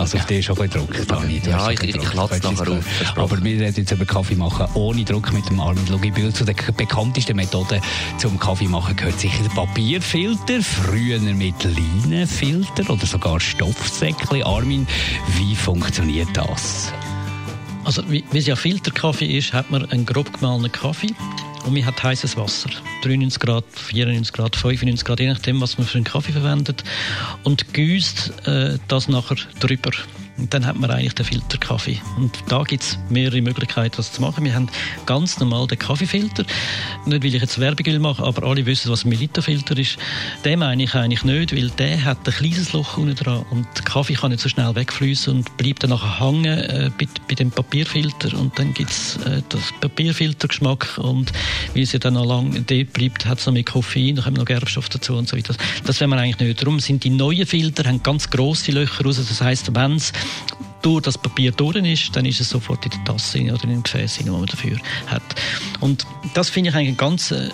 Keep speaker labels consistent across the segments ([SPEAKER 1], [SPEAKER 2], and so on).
[SPEAKER 1] Also auf dich ist auch ein bisschen Druck, Dani. Du
[SPEAKER 2] Ja,
[SPEAKER 1] hast
[SPEAKER 2] ich-
[SPEAKER 1] schon
[SPEAKER 2] ich
[SPEAKER 1] Druck.
[SPEAKER 2] klatsch
[SPEAKER 1] Verstehst
[SPEAKER 2] nachher auf.
[SPEAKER 1] Aber wir reden jetzt über Kaffee machen ohne Druck mit dem Armin Lugibühl. Zu den bekanntesten Methoden zum Kaffee machen gehört sicher der Papierfilter, früher mit Leinenfilter oder sogar Stoffsäckchen. Armin, wie funktioniert das?
[SPEAKER 3] Also, wie, wie es ja Filterkaffee ist, hat man einen grob gemahlenen Kaffee und man hat heißes Wasser. 93 Grad, 94 Grad, 95 Grad, je nachdem, was man für einen Kaffee verwendet. Und gießt äh, das nachher drüber. Und dann hat man eigentlich den Filterkaffee. Und da gibt es mehrere Möglichkeiten, das zu machen. Wir haben ganz normal den Kaffeefilter. Nicht, weil ich jetzt Werbung will machen, aber alle wissen, was ein Melita-Filter ist. Den meine ich eigentlich nicht, weil der hat ein kleines Loch unten dran und der Kaffee kann nicht so schnell wegfließen und bleibt dann nachher hängen äh, bei, bei dem Papierfilter und dann gibt es äh, das Papierfiltergeschmack und weil es ja dann noch lange dort bleibt, hat es noch mehr Koffein, da kommen noch Gerbstoffe dazu und so weiter. Das will man eigentlich nicht. Darum sind die neuen Filter haben ganz grosse Löcher raus. Das heisst, wenn es durch das Papier durch ist, dann ist es sofort in der Tasse oder in dem Gefäß, das man dafür hat. Und das finde ich eigentlich eine ganz äh, äh,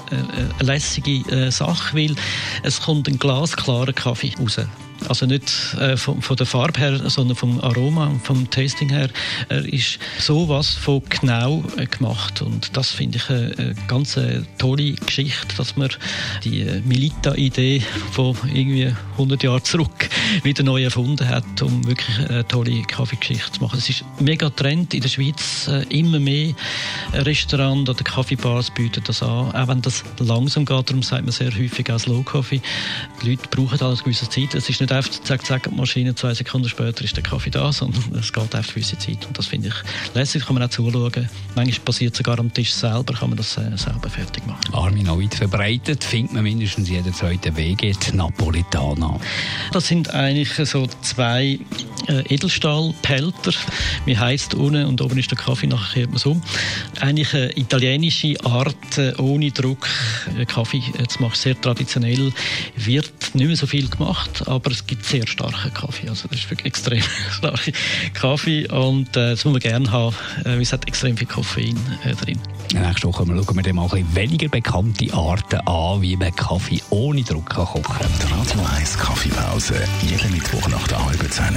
[SPEAKER 3] lässige äh, Sache, weil es kommt ein glasklarer Kaffee raus. Also nicht äh, von, von der Farbe her, sondern vom Aroma und vom Tasting her. Er ist sowas von genau äh, gemacht. Und das finde ich eine, eine ganz äh, tolle Geschichte, dass man die äh, Milita-Idee von irgendwie 100 Jahren zurück wieder neu erfunden hat, um wirklich eine tolle Kaffeegeschichte zu machen. Es ist mega Trend in der Schweiz. Äh, immer mehr Restaurants oder Kaffeebars bieten das an. Auch wenn das langsam geht, darum sagt man sehr häufig auch Slow Coffee. Die Leute brauchen alles eine gewisse Zeit. Es ist nicht einfach zack, zack, die Maschine, zwei Sekunden später ist der Kaffee da, sondern es geht eine gewisse Zeit. Und das finde ich lässig, kann man auch zuschauen. Manchmal passiert sogar am Tisch selber, kann man das äh, selber fertig machen.
[SPEAKER 1] Armin, auch weit verbreitet, findet man mindestens jeden zweiten Weg, die Napolitana.
[SPEAKER 3] Das sind eigentlich so zwei äh, Edelstahlpelter. Wie heisst unten und oben ist der Kaffee, nachher kehrt man es um. Eigentlich eine italienische Art, äh, ohne Druck äh, Kaffee äh, zu machen. Sehr traditionell. Wird nicht mehr so viel gemacht, aber es gibt sehr starken Kaffee. Also das ist wirklich extrem starker Kaffee und äh, das muss man gerne haben, äh, weil es hat extrem viel Koffein äh, drin.
[SPEAKER 1] Nächste Woche schauen wir dann mal ein bisschen weniger bekannte Arten an, wie man Kaffee ohne Druck kann kochen kann.
[SPEAKER 4] Die Radio 1 Kaffeepause, jeden Mittwoch nach der halben Zehn,